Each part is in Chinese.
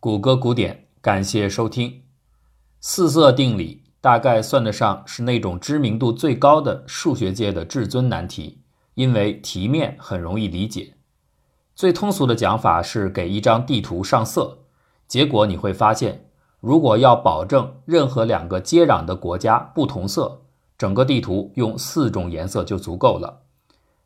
谷歌古典，感谢收听。四色定理大概算得上是那种知名度最高的数学界的至尊难题，因为题面很容易理解。最通俗的讲法是给一张地图上色，结果你会发现，如果要保证任何两个接壤的国家不同色，整个地图用四种颜色就足够了。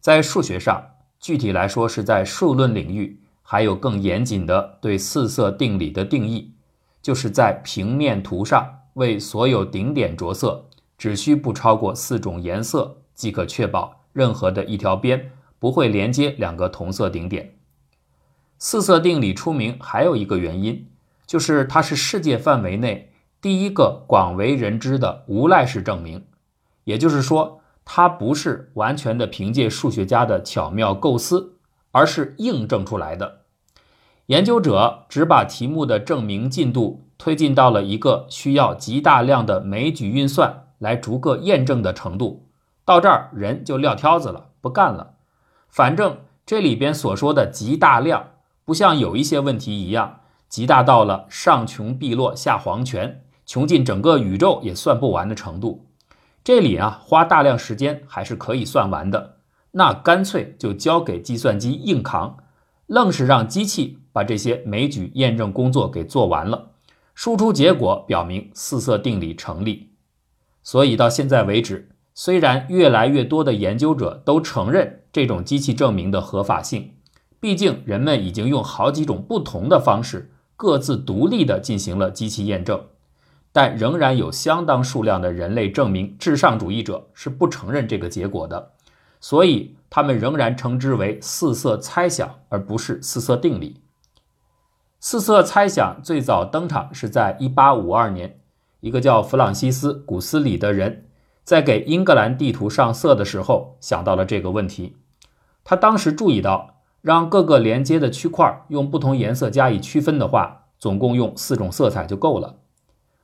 在数学上，具体来说是在数论领域。还有更严谨的对四色定理的定义，就是在平面图上为所有顶点着色，只需不超过四种颜色，即可确保任何的一条边不会连接两个同色顶点。四色定理出名还有一个原因，就是它是世界范围内第一个广为人知的无赖式证明，也就是说，它不是完全的凭借数学家的巧妙构思。而是印证出来的。研究者只把题目的证明进度推进到了一个需要极大量的枚举运算来逐个验证的程度，到这儿人就撂挑子了，不干了。反正这里边所说的极大量，不像有一些问题一样，极大到了上穷碧落下黄泉，穷尽整个宇宙也算不完的程度。这里啊，花大量时间还是可以算完的。那干脆就交给计算机硬扛，愣是让机器把这些枚举验证工作给做完了，输出结果表明四色定理成立。所以到现在为止，虽然越来越多的研究者都承认这种机器证明的合法性，毕竟人们已经用好几种不同的方式，各自独立地进行了机器验证，但仍然有相当数量的人类证明至上主义者是不承认这个结果的。所以，他们仍然称之为四色猜想，而不是四色定理。四色猜想最早登场是在1852年，一个叫弗朗西斯·古斯里的人在给英格兰地图上色的时候想到了这个问题。他当时注意到，让各个连接的区块用不同颜色加以区分的话，总共用四种色彩就够了。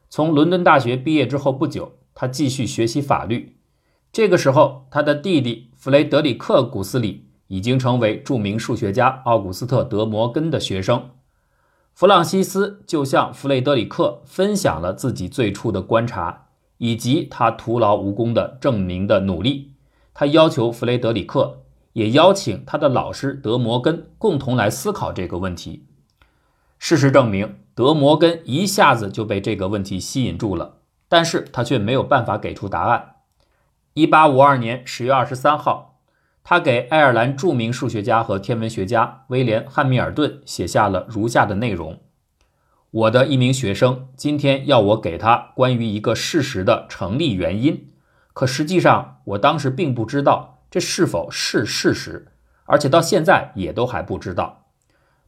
从伦敦大学毕业之后不久，他继续学习法律。这个时候，他的弟弟弗雷德里克·古斯里已经成为著名数学家奥古斯特·德摩根的学生。弗朗西斯就向弗雷德里克分享了自己最初的观察，以及他徒劳无功的证明的努力。他要求弗雷德里克也邀请他的老师德摩根共同来思考这个问题。事实证明，德摩根一下子就被这个问题吸引住了，但是他却没有办法给出答案。一八五二年十月二十三号，他给爱尔兰著名数学家和天文学家威廉·汉密尔顿写下了如下的内容：“我的一名学生今天要我给他关于一个事实的成立原因，可实际上我当时并不知道这是否是事实，而且到现在也都还不知道。”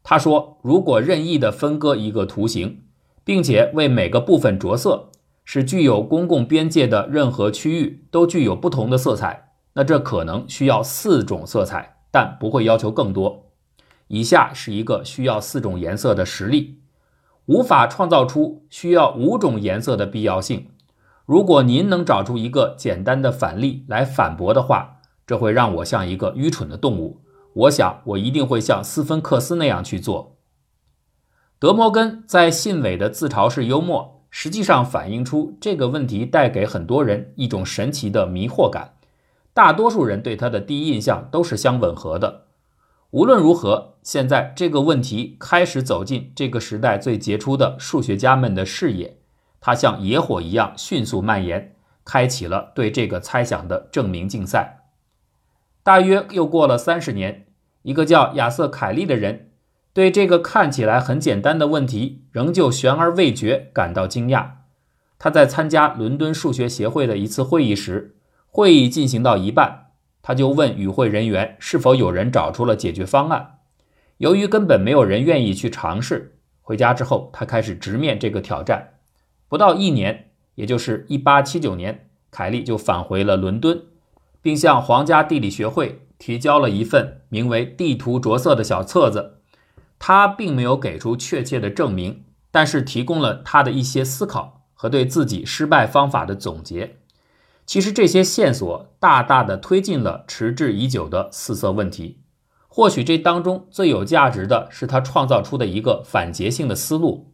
他说：“如果任意的分割一个图形，并且为每个部分着色。”使具有公共边界的任何区域都具有不同的色彩，那这可能需要四种色彩，但不会要求更多。以下是一个需要四种颜色的实例，无法创造出需要五种颜色的必要性。如果您能找出一个简单的反例来反驳的话，这会让我像一个愚蠢的动物。我想我一定会像斯芬克斯那样去做。德摩根在信尾的自嘲式幽默。实际上反映出这个问题带给很多人一种神奇的迷惑感，大多数人对他的第一印象都是相吻合的。无论如何，现在这个问题开始走进这个时代最杰出的数学家们的视野，它像野火一样迅速蔓延，开启了对这个猜想的证明竞赛。大约又过了三十年，一个叫亚瑟·凯利的人。对这个看起来很简单的问题，仍旧悬而未决，感到惊讶。他在参加伦敦数学协会的一次会议时，会议进行到一半，他就问与会人员是否有人找出了解决方案。由于根本没有人愿意去尝试，回家之后，他开始直面这个挑战。不到一年，也就是1879年，凯利就返回了伦敦，并向皇家地理学会提交了一份名为《地图着色》的小册子。他并没有给出确切的证明，但是提供了他的一些思考和对自己失败方法的总结。其实这些线索大大的推进了迟滞已久的四色问题。或许这当中最有价值的是他创造出的一个反结性的思路。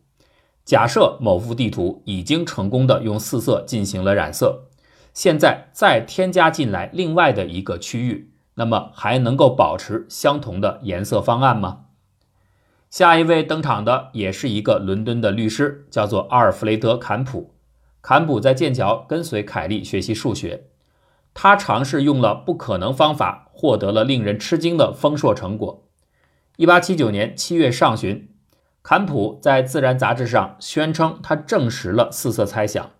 假设某幅地图已经成功的用四色进行了染色，现在再添加进来另外的一个区域，那么还能够保持相同的颜色方案吗？下一位登场的也是一个伦敦的律师，叫做阿尔弗雷德·坎普。坎普在剑桥跟随凯利学习数学，他尝试用了不可能方法，获得了令人吃惊的丰硕成果。一八七九年七月上旬。坎普在《自然》杂志上宣称，他证实了四色猜想。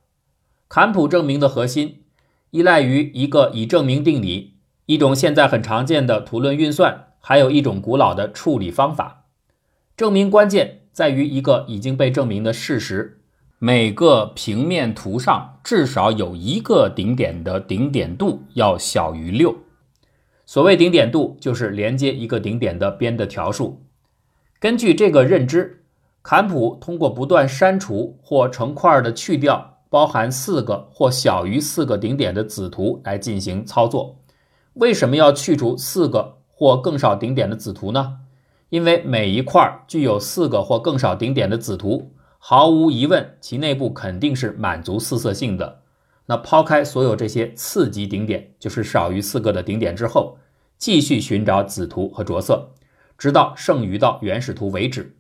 坎普证明的核心依赖于一个已证明定理，一种现在很常见的图论运算，还有一种古老的处理方法。证明关键在于一个已经被证明的事实：每个平面图上至少有一个顶点的顶点度要小于六。所谓顶点度，就是连接一个顶点的边的条数。根据这个认知，坎普通过不断删除或成块的去掉包含四个或小于四个顶点的子图来进行操作。为什么要去除四个或更少顶点的子图呢？因为每一块具有四个或更少顶点的子图，毫无疑问，其内部肯定是满足四色性的。那抛开所有这些次级顶点，就是少于四个的顶点之后，继续寻找子图和着色。直到剩余到原始图为止。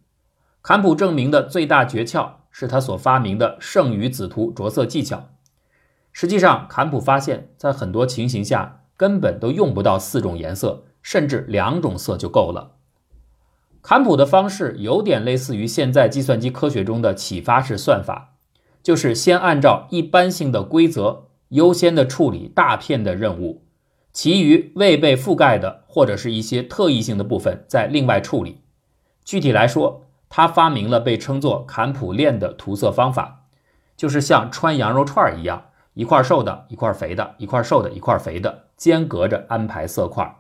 坎普证明的最大诀窍是他所发明的剩余子图着色技巧。实际上，坎普发现，在很多情形下根本都用不到四种颜色，甚至两种色就够了。坎普的方式有点类似于现在计算机科学中的启发式算法，就是先按照一般性的规则优先的处理大片的任务。其余未被覆盖的或者是一些特异性的部分，再另外处理。具体来说，他发明了被称作坎普链的涂色方法，就是像穿羊肉串一样，一块瘦的，一块肥的，一块瘦的，一块肥的，间隔着安排色块。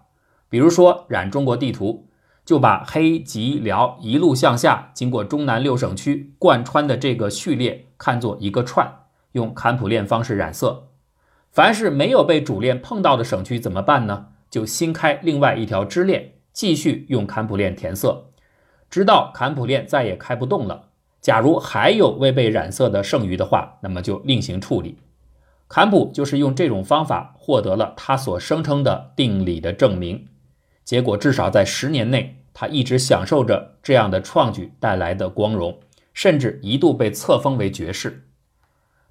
比如说染中国地图，就把黑、吉、辽一路向下，经过中南六省区贯穿的这个序列看作一个串，用坎普链方式染色。凡是没有被主链碰到的省区怎么办呢？就新开另外一条支链，继续用坎普链填色，直到坎普链再也开不动了。假如还有未被染色的剩余的话，那么就另行处理。坎普就是用这种方法获得了他所声称的定理的证明。结果至少在十年内，他一直享受着这样的创举带来的光荣，甚至一度被册封为爵士。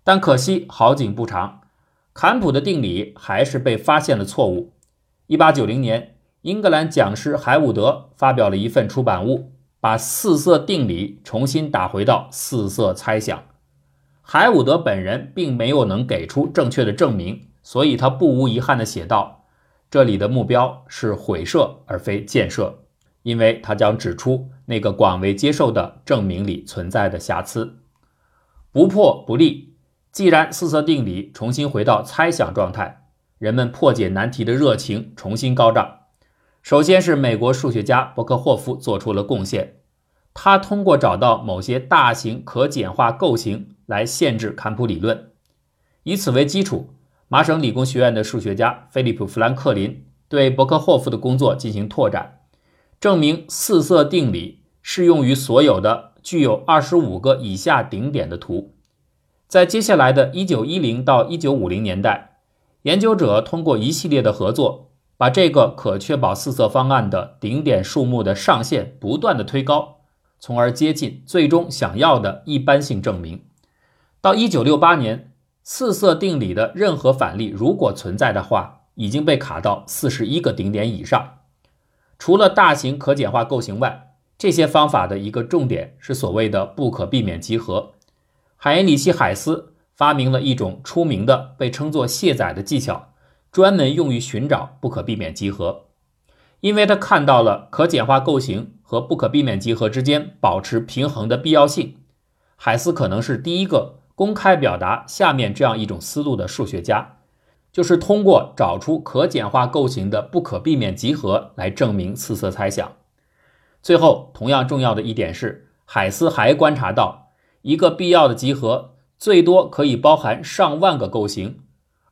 但可惜好景不长。坎普的定理还是被发现了错误。一八九零年，英格兰讲师海伍德发表了一份出版物，把四色定理重新打回到四色猜想。海伍德本人并没有能给出正确的证明，所以他不无遗憾地写道：“这里的目标是毁设而非建设，因为他将指出那个广为接受的证明里存在的瑕疵，不破不立。”既然四色定理重新回到猜想状态，人们破解难题的热情重新高涨。首先是美国数学家伯克霍夫做出了贡献，他通过找到某些大型可简化构型来限制坎普理论。以此为基础，麻省理工学院的数学家菲利普·弗兰克林对伯克霍夫的工作进行拓展，证明四色定理适用于所有的具有二十五个以下顶点的图。在接下来的1910到1950年代，研究者通过一系列的合作，把这个可确保四色方案的顶点数目的上限不断的推高，从而接近最终想要的一般性证明。到1968年，四色定理的任何反例如果存在的话，已经被卡到41个顶点以上。除了大型可简化构型外，这些方法的一个重点是所谓的不可避免集合。海因里希·海斯发明了一种出名的被称作卸载的技巧，专门用于寻找不可避免集合。因为他看到了可简化构型和不可避免集合之间保持平衡的必要性。海斯可能是第一个公开表达下面这样一种思路的数学家，就是通过找出可简化构型的不可避免集合来证明四色猜想。最后，同样重要的一点是，海斯还观察到。一个必要的集合最多可以包含上万个构型，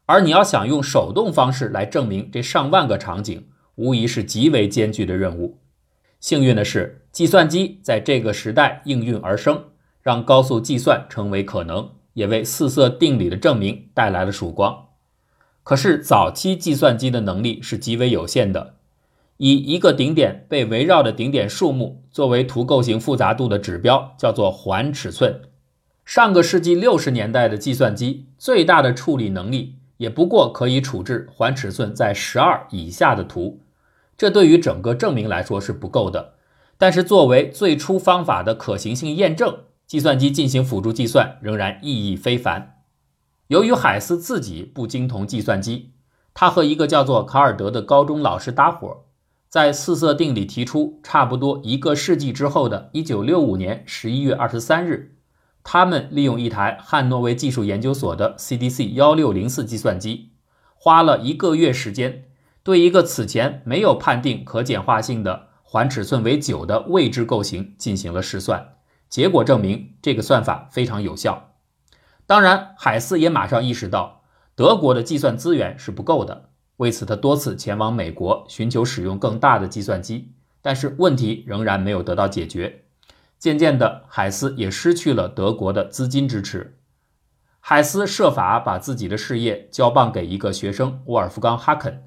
而你要想用手动方式来证明这上万个场景，无疑是极为艰巨的任务。幸运的是，计算机在这个时代应运而生，让高速计算成为可能，也为四色定理的证明带来了曙光。可是，早期计算机的能力是极为有限的，以一个顶点被围绕的顶点数目作为图构型复杂度的指标，叫做环尺寸。上个世纪六十年代的计算机最大的处理能力，也不过可以处置环尺寸在十二以下的图。这对于整个证明来说是不够的，但是作为最初方法的可行性验证，计算机进行辅助计算仍然意义非凡。由于海斯自己不精通计算机，他和一个叫做卡尔德的高中老师搭伙，在四色定理提出差不多一个世纪之后的1965年11月23日，他们利用一台汉诺威技术研究所的 CDC 1604计算机，花了一个月时间。对一个此前没有判定可简化性的环尺寸为九的未知构型进行了试算，结果证明这个算法非常有效。当然，海斯也马上意识到德国的计算资源是不够的，为此他多次前往美国寻求使用更大的计算机，但是问题仍然没有得到解决。渐渐的，海斯也失去了德国的资金支持。海斯设法把自己的事业交棒给一个学生沃尔夫冈·哈肯。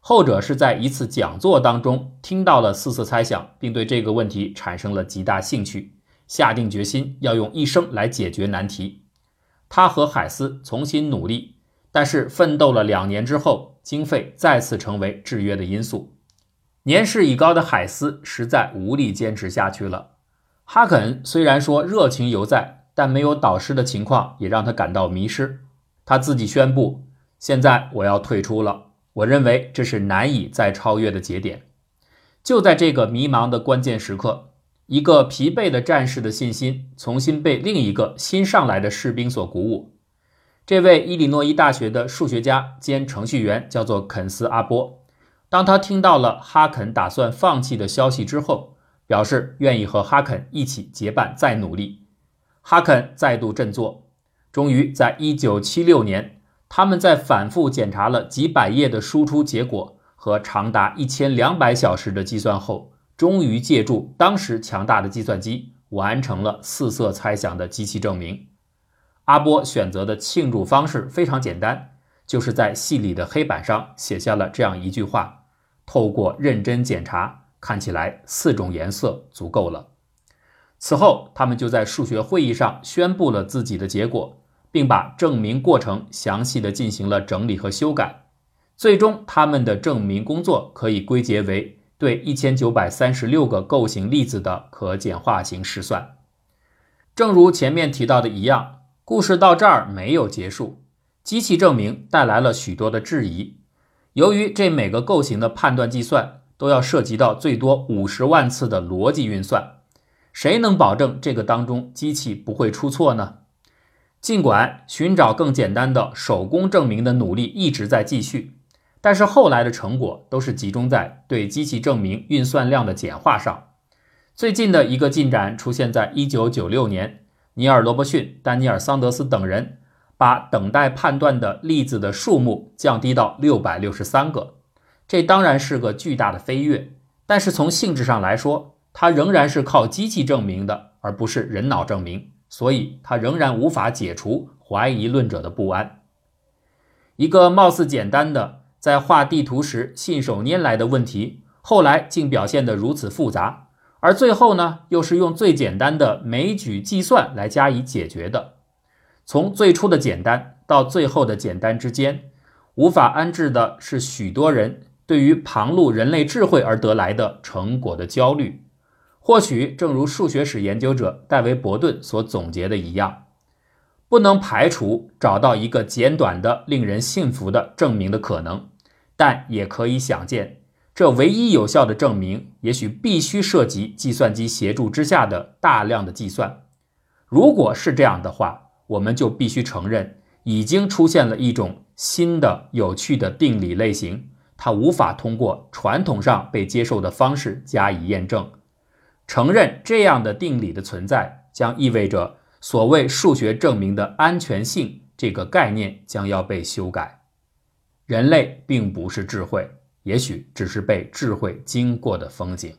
后者是在一次讲座当中听到了四色猜想，并对这个问题产生了极大兴趣，下定决心要用一生来解决难题。他和海斯重新努力，但是奋斗了两年之后，经费再次成为制约的因素。年事已高的海斯实在无力坚持下去了。哈肯虽然说热情犹在，但没有导师的情况也让他感到迷失。他自己宣布：“现在我要退出了。”我认为这是难以再超越的节点。就在这个迷茫的关键时刻，一个疲惫的战士的信心重新被另一个新上来的士兵所鼓舞。这位伊利诺伊大学的数学家兼程序员叫做肯斯·阿波。当他听到了哈肯打算放弃的消息之后，表示愿意和哈肯一起结伴再努力。哈肯再度振作，终于在1976年。他们在反复检查了几百页的输出结果和长达一千两百小时的计算后，终于借助当时强大的计算机完成了四色猜想的机器证明。阿波选择的庆祝方式非常简单，就是在细里的黑板上写下了这样一句话：“透过认真检查，看起来四种颜色足够了。”此后，他们就在数学会议上宣布了自己的结果。并把证明过程详细的进行了整理和修改，最终他们的证明工作可以归结为对一千九百三十六个构型粒子的可简化型试算。正如前面提到的一样，故事到这儿没有结束。机器证明带来了许多的质疑，由于这每个构型的判断计算都要涉及到最多五十万次的逻辑运算，谁能保证这个当中机器不会出错呢？尽管寻找更简单的手工证明的努力一直在继续，但是后来的成果都是集中在对机器证明运算量的简化上。最近的一个进展出现在1996年，尼尔·罗伯逊、丹尼尔·桑德斯等人把等待判断的粒子的数目降低到663个。这当然是个巨大的飞跃，但是从性质上来说，它仍然是靠机器证明的，而不是人脑证明。所以，它仍然无法解除怀疑论者的不安。一个貌似简单的在画地图时信手拈来的问题，后来竟表现得如此复杂，而最后呢，又是用最简单的枚举计算来加以解决的。从最初的简单到最后的简单之间，无法安置的是许多人对于旁路人类智慧而得来的成果的焦虑。或许正如数学史研究者戴维·伯顿所总结的一样，不能排除找到一个简短的、令人信服的证明的可能，但也可以想见，这唯一有效的证明也许必须涉及计算机协助之下的大量的计算。如果是这样的话，我们就必须承认，已经出现了一种新的有趣的定理类型，它无法通过传统上被接受的方式加以验证。承认这样的定理的存在，将意味着所谓数学证明的安全性这个概念将要被修改。人类并不是智慧，也许只是被智慧经过的风景。